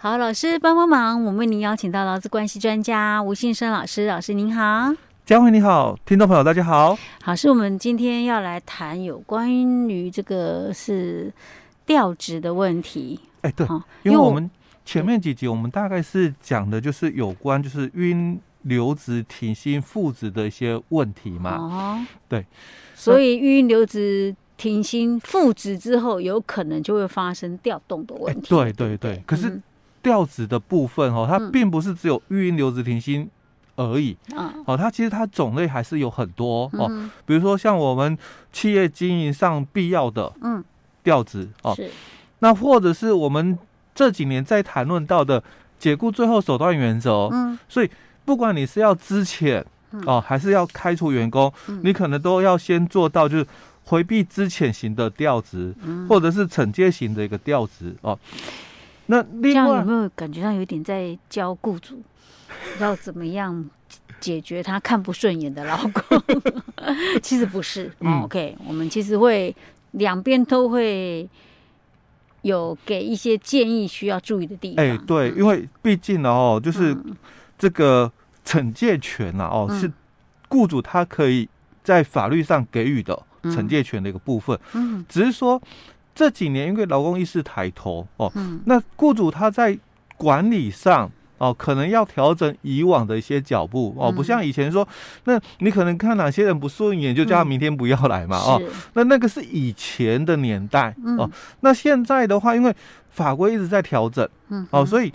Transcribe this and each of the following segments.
好，老师帮帮忙，我们为您邀请到劳资关系专家吴信生老师，老师您好。佳慧你好，听众朋友大家好。好，是我们今天要来谈有关于这个是调职的问题。哎，对，因为我们前面几集我们大概是讲的就是有关就是因留职停薪复职的一些问题嘛。哦，对，所以因留职停薪复职之后，有可能就会发生调动的问题。对对对，可是调职的部分哦，它并不是只有育婴留职停薪。而已，哦，它其实它种类还是有很多哦，比如说像我们企业经营上必要的，嗯，调职哦，是，那或者是我们这几年在谈论到的解雇最后手段原则，嗯，所以不管你是要资遣哦，还是要开除员工，你可能都要先做到就是回避资遣型的调职，或者是惩戒型的一个调职哦。那另外有没有感觉上有点在教雇主？要怎么样解决他看不顺眼的老公？其实不是，嗯，OK，我们其实会两边都会有给一些建议，需要注意的地方。哎，对，因为毕竟呢，哦，就是这个惩戒权啊，哦，是雇主他可以在法律上给予的惩戒权的一个部分。嗯，只是说这几年因为劳工意识抬头哦，那雇主他在管理上。哦，可能要调整以往的一些脚步哦，不像以前说，那你可能看哪些人不顺眼，就叫他明天不要来嘛哦，那那个是以前的年代哦，那现在的话，因为法规一直在调整，哦，所以。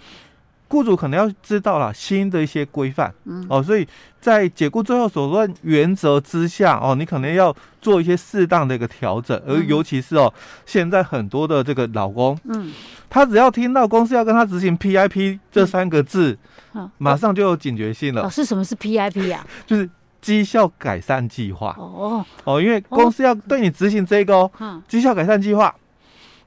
雇主可能要知道了新的一些规范，嗯，哦，所以在解雇最后手段原则之下，哦，你可能要做一些适当的一个调整，而尤其是哦，现在很多的这个老公，嗯，他只要听到公司要跟他执行 PIP 这三个字，嗯，马上就有警觉性了。老师，什么是 PIP 啊？就是绩效改善计划。哦哦，因为公司要对你执行这个哦，绩效改善计划。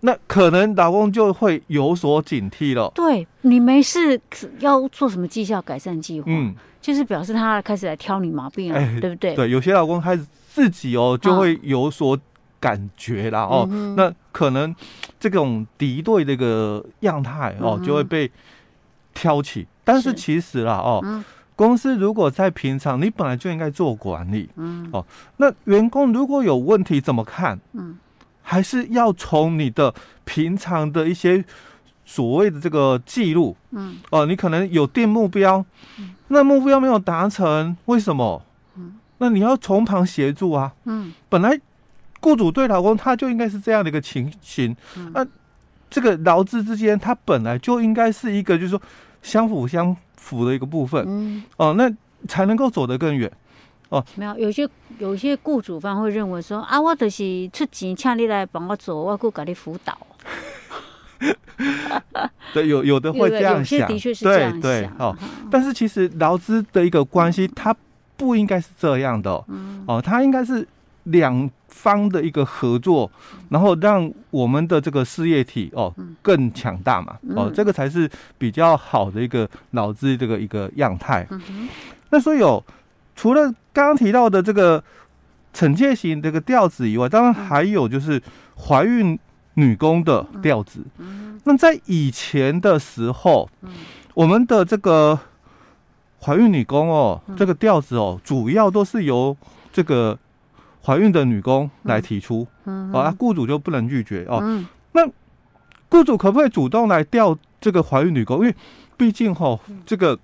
那可能老公就会有所警惕了。对，你没事要做什么绩效改善计划？嗯，就是表示他开始来挑你毛病了，欸、对不对？对，有些老公开始自己哦就会有所感觉了哦。嗯、那可能这种敌对的一个样态哦就会被挑起。嗯、但是其实啦哦，嗯、公司如果在平常你本来就应该做管理，嗯哦，那员工如果有问题怎么看？嗯。还是要从你的平常的一些所谓的这个记录，嗯，哦，你可能有定目标，嗯，那目标没有达成，为什么？嗯，那你要从旁协助啊，嗯，本来雇主对老公他就应该是这样的一个情形，嗯，那这个劳资之间他本来就应该是一个就是说相辅相辅的一个部分，嗯，哦，那才能够走得更远。哦，没有，有些有些雇主方会认为说啊，我就是出钱请你来帮我做，我够给你辅导。对，有有的会这样想，的确是这样想。对对哦，但是其实劳资的一个关系，它不应该是这样的。嗯、哦，它应该是两方的一个合作，然后让我们的这个事业体哦更强大嘛。哦，这个才是比较好的一个劳资这个一个样态。嗯、哼那所以有。除了刚刚提到的这个惩戒型这个调子以外，当然还有就是怀孕女工的调子。那在以前的时候，我们的这个怀孕女工哦，这个调子哦，主要都是由这个怀孕的女工来提出，啊，雇主就不能拒绝哦。那雇主可不可以主动来调这个怀孕女工？因为毕竟哈，这个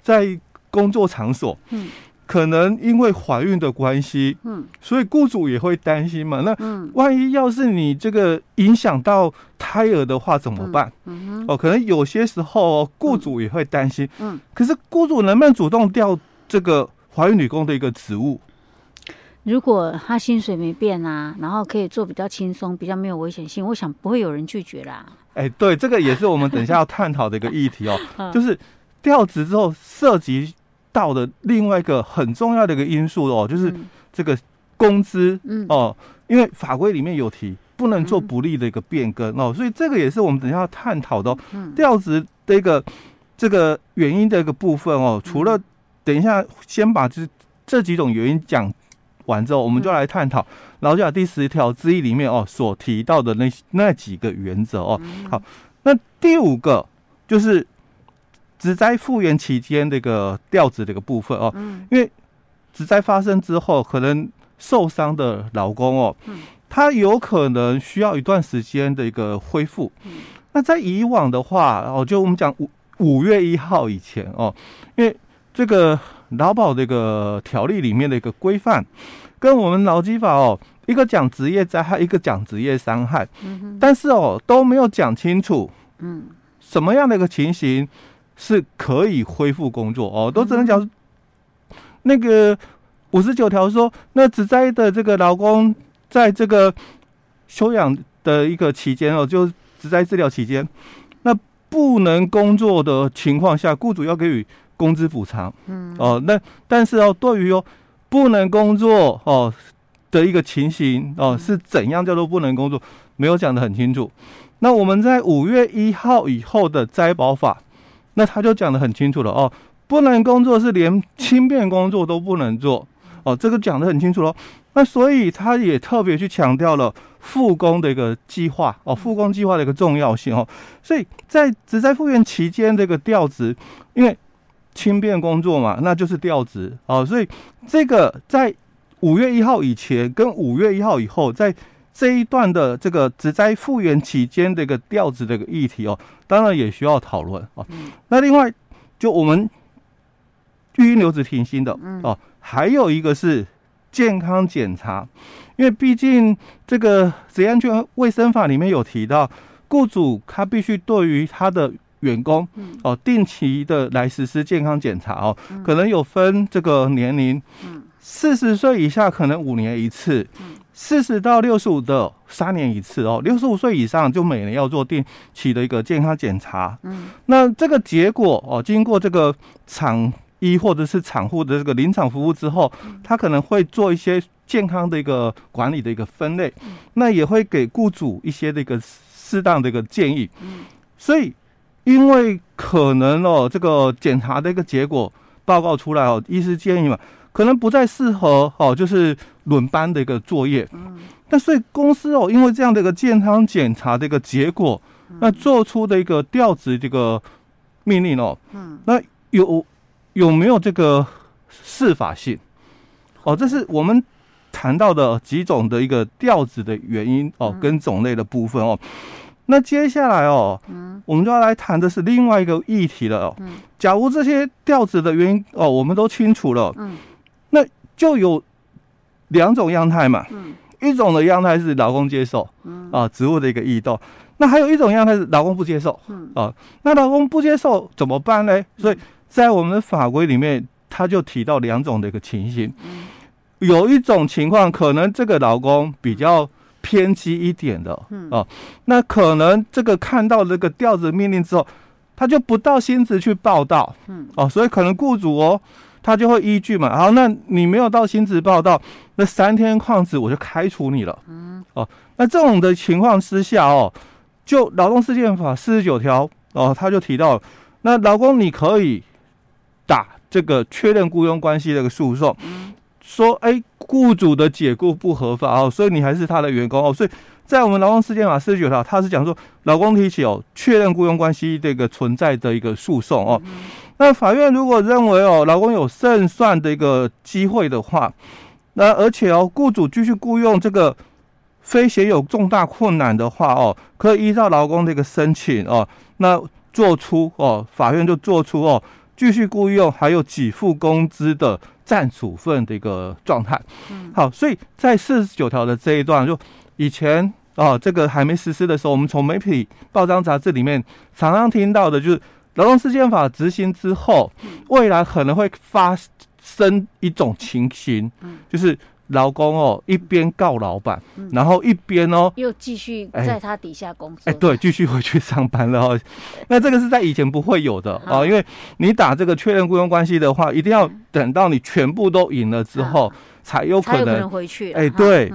在工作场所，嗯。可能因为怀孕的关系，嗯，所以雇主也会担心嘛。那万一要是你这个影响到胎儿的话怎么办？嗯，哦，可能有些时候雇主也会担心。嗯，可是雇主能不能主动调这个怀孕女工的一个职务？如果他薪水没变啊，然后可以做比较轻松、比较没有危险性，我想不会有人拒绝啦。哎，对，这个也是我们等一下要探讨的一个议题哦，就是调职之后涉及。到的另外一个很重要的一个因素哦，就是这个工资哦，因为法规里面有提不能做不利的一个变更哦，所以这个也是我们等一下要探讨的哦。调职的一个这个原因的一个部分哦，除了等一下先把这这几种原因讲完之后，我们就来探讨劳基法第十条之一里面哦所提到的那那几个原则哦。好，那第五个。就是职灾复原期间这个调子这个部分哦，因为职灾发生之后，可能受伤的劳工哦，他有可能需要一段时间的一个恢复。那在以往的话哦，就我们讲五五月一号以前哦，因为这个劳保这个条例里面的一个规范，跟我们劳基法哦。一个讲职业灾害，一个讲职业伤害，但是哦都没有讲清楚，嗯，什么样的一个情形是可以恢复工作哦，都只能讲那个五十九条说，那职灾的这个劳工在这个休养的一个期间哦，就只在治疗期间，那不能工作的情况下，雇主要给予工资补偿，嗯，哦，那但是哦，对于哦不能工作哦。的一个情形哦，是怎样叫做不能工作？没有讲得很清楚。那我们在五月一号以后的灾保法，那他就讲得很清楚了哦，不能工作是连轻便工作都不能做哦，这个讲得很清楚喽。那所以他也特别去强调了复工的一个计划哦，复工计划的一个重要性哦。所以在职在复原期间这个调职，因为轻便工作嘛，那就是调职哦，所以这个在。五月一号以前跟五月一号以后，在这一段的这个职灾复原期间的一个调职的一个议题哦，当然也需要讨论哦。那另外，就我们育婴留职停薪的哦，还有一个是健康检查，因为毕竟这个职业安全卫生法里面有提到，雇主他必须对于他的员工哦定期的来实施健康检查哦，可能有分这个年龄。四十岁以下可能五年一次，四十到六十五的三年一次哦。六十五岁以上就每年要做定期的一个健康检查。嗯，那这个结果哦，经过这个厂医或者是厂户的这个临场服务之后，他可能会做一些健康的一个管理的一个分类，那也会给雇主一些这个适当的一个建议。嗯，所以因为可能哦，这个检查的一个结果报告出来哦，医师建议嘛。可能不再适合哦，就是轮班的一个作业。嗯，那所以公司哦，因为这样的一个健康检查的一个结果，那做出的一个调职这个命令哦，嗯，那有有没有这个适法性？哦，这是我们谈到的几种的一个调职的原因哦，跟种类的部分哦。那接下来哦，嗯，我们就要来谈的是另外一个议题了哦。嗯，假如这些调职的原因哦，我们都清楚了，嗯。那就有两种样态嘛，嗯，一种的样态是劳工接受，嗯。啊，职务的一个异动，那还有一种样态是劳工不接受，嗯。啊，那劳工不接受怎么办呢？所以在我们的法规里面，他就提到两种的一个情形，嗯，有一种情况可能这个劳工比较偏激一点的，嗯。啊，那可能这个看到这个调子命令之后，他就不到薪资去报道，嗯。哦，所以可能雇主哦。他就会依据嘛，好，那你没有到薪资报到，那三天旷职我就开除你了。嗯，哦，那这种的情况之下哦，就劳动事件法四十九条哦，他就提到，那劳工你可以打这个确认雇佣关系的一个诉讼，说哎，雇主的解雇不合法哦，所以你还是他的员工哦，所以在我们劳动事件法四十九条，他是讲说劳工提起哦确认雇佣关系这个存在的一个诉讼哦。那法院如果认为哦，劳工有胜算的一个机会的话，那而且哦，雇主继续雇佣这个非显有重大困难的话哦，可以依照劳工的一个申请哦，那做出哦，法院就做出哦，继续雇佣还有给付工资的暂处分的一个状态。嗯，好，所以在四十九条的这一段，就以前哦，这个还没实施的时候，我们从媒体、报章、杂志里面常常听到的就是。劳动事件法执行之后，未来可能会发生一种情形，就是劳工哦一边告老板，然后一边哦又继续在他底下工作，哎，对，继续回去上班了哦。那这个是在以前不会有的哦，因为你打这个确认雇佣关系的话，一定要等到你全部都赢了之后，才有可能回去。哎，对，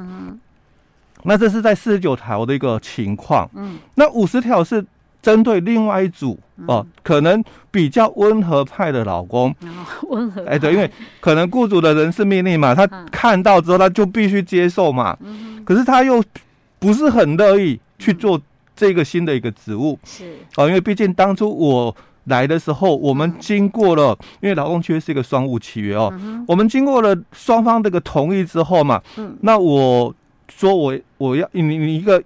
那这是在四十九条的一个情况。嗯，那五十条是。针对另外一组哦，可能比较温和派的老公，温和哎，对，因为可能雇主的人事命令嘛，他看到之后他就必须接受嘛，可是他又不是很乐意去做这个新的一个职务。是。哦，因为毕竟当初我来的时候，我们经过了，因为劳动契约是一个双务契约哦，我们经过了双方这个同意之后嘛，嗯，那我说我我要你你一个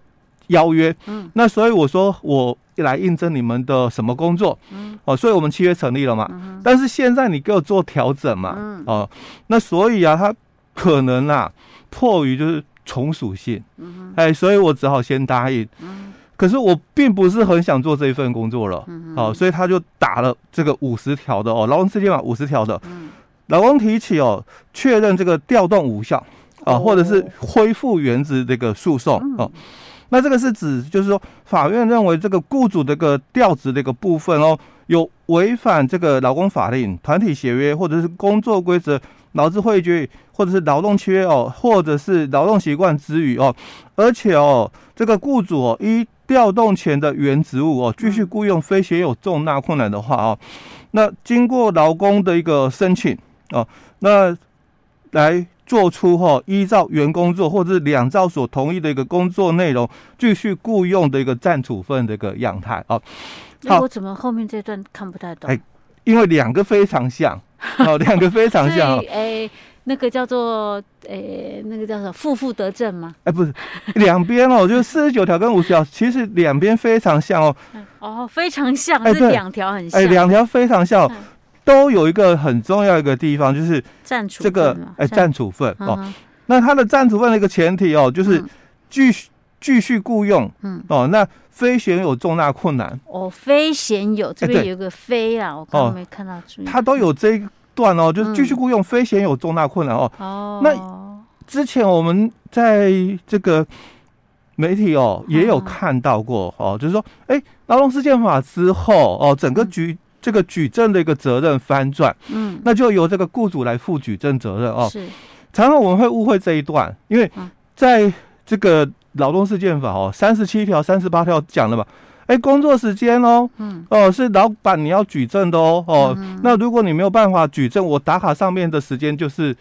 邀约，嗯，那所以我说我。来应征你们的什么工作？嗯，哦，所以我们契约成立了嘛。嗯、但是现在你给我做调整嘛。嗯，哦，那所以啊，他可能啊，迫于就是从属性。嗯，哎，所以我只好先答应。嗯，可是我并不是很想做这一份工作了。嗯，哦，所以他就打了这个五十条的哦，劳动事件法五十条的。嗯，劳工提起哦，确认这个调动无效啊，哦、或者是恢复原职这个诉讼哦。那这个是指，就是说，法院认为这个雇主这个调职的一个部分哦，有违反这个劳工法令、团体协约，或者是工作规则、劳资会议决议，或者是劳动契约哦，或者是劳动习惯之余哦，而且哦，这个雇主哦，依调动前的原职务哦，继续雇佣非协有重大困难的话哦，那经过劳工的一个申请哦，那来。做出哈依照原工作或者是两造所同意的一个工作内容继续雇佣的一个暂处分的一个样态啊。那我怎么后面这段看不太懂？哎，因为两个非常像，哦，两个非常像。哎，那个叫做哎，那个叫做负负得正吗？哎，不是，两边哦，就是四十九条跟五十条，其实两边非常像哦。哦，非常像，是两条很像。哎，两条非常像。都有一个很重要一个地方，就是这个哎暂处分哦。那它的占处分的一个前提哦，就是继续继续雇佣，嗯。哦，那非显有重大困难。哦，非显有这边有个非啊，我刚刚没看到注意，它都有这一段哦，就是继续雇佣非显有重大困难哦。哦，那之前我们在这个媒体哦也有看到过哦，就是说哎劳动事件法之后哦，整个局。这个举证的一个责任翻转，嗯，那就由这个雇主来负举证责任哦。是，常常我们会误会这一段，因为在这个劳动事件法哦，三十七条、三十八条讲了嘛，哎，工作时间哦，嗯，哦，是老板你要举证的哦，哦，嗯、那如果你没有办法举证，我打卡上面的时间就是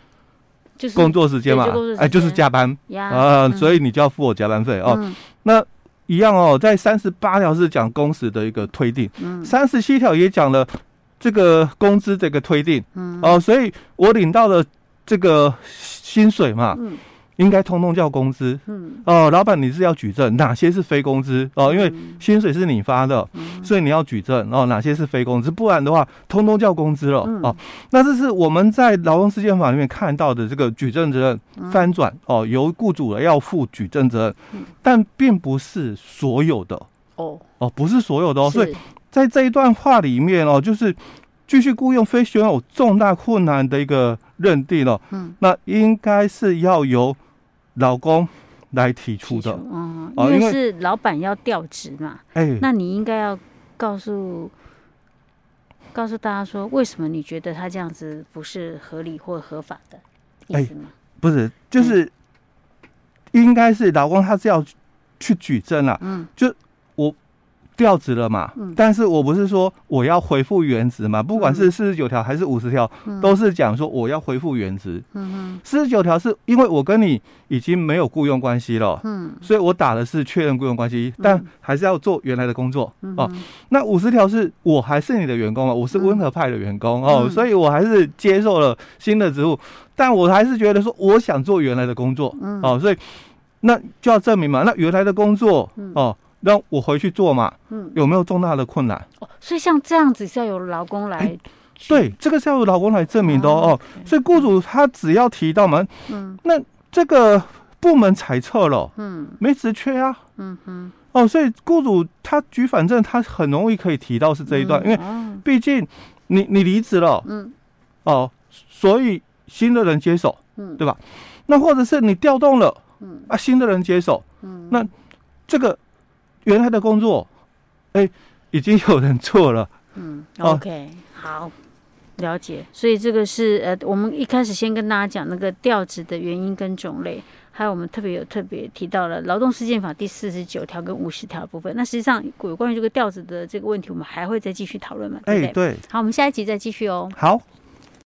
就是工作时间嘛，哎，就是加班。啊，所以你就要付我加班费哦，嗯、那。一样哦，在三十八条是讲工时的一个推定，嗯，三十七条也讲了这个工资的一个推定，嗯，哦，所以我领到的这个薪水嘛，嗯。应该通通叫工资，嗯，哦，老板你是要举证哪些是非工资哦，因为薪水是你发的，嗯、所以你要举证哦，哪些是非工资，不然的话通通叫工资了、嗯、哦。那这是我们在劳动事件法里面看到的这个举证责任翻转、嗯、哦，由雇主要负举证责任，但并不是所有的。哦。哦，不是所有的哦，所以在这一段话里面哦，就是继续雇佣非显有重大困难的一个认定了，嗯，那应该是要由。劳工来提出的，嗯，因为是老板要调职嘛，哎，那你应该要告诉告诉大家说，为什么你觉得他这样子不是合理或合法的意思吗？不是，就是应该是老公他是要去举证了，嗯，就。调职了嘛？嗯，但是我不是说我要恢复原职嘛？不管是四十九条还是五十条，都是讲说我要恢复原职。嗯嗯，四十九条是因为我跟你已经没有雇佣关系了，嗯，所以我打的是确认雇佣关系，但还是要做原来的工作哦。那五十条是我还是你的员工了，我是温和派的员工哦，所以我还是接受了新的职务，但我还是觉得说我想做原来的工作，哦，所以那就要证明嘛，那原来的工作哦。让我回去做嘛？嗯，有没有重大的困难？哦，所以像这样子是要由劳工来、欸。对，这个是要由劳工来证明的哦。所以雇主他只要提到嘛，嗯，那这个部门裁撤了，嗯，没职缺啊，嗯哼，哦，所以雇主他举反证，他很容易可以提到是这一段，嗯、因为毕竟你你离职了，嗯，哦，所以新的人接手，嗯，对吧？那或者是你调动了，嗯啊，新的人接手，嗯，那这个。原来的工作，哎，已经有人做了。嗯，OK，好，了解。所以这个是呃，我们一开始先跟大家讲那个调职的原因跟种类，还有我们特别有特别提到了《劳动事件法》第四十九条跟五十条的部分。那实际上有关于这个调职的这个问题，我们还会再继续讨论嘛？哎，对。好，我们下一集再继续哦。好。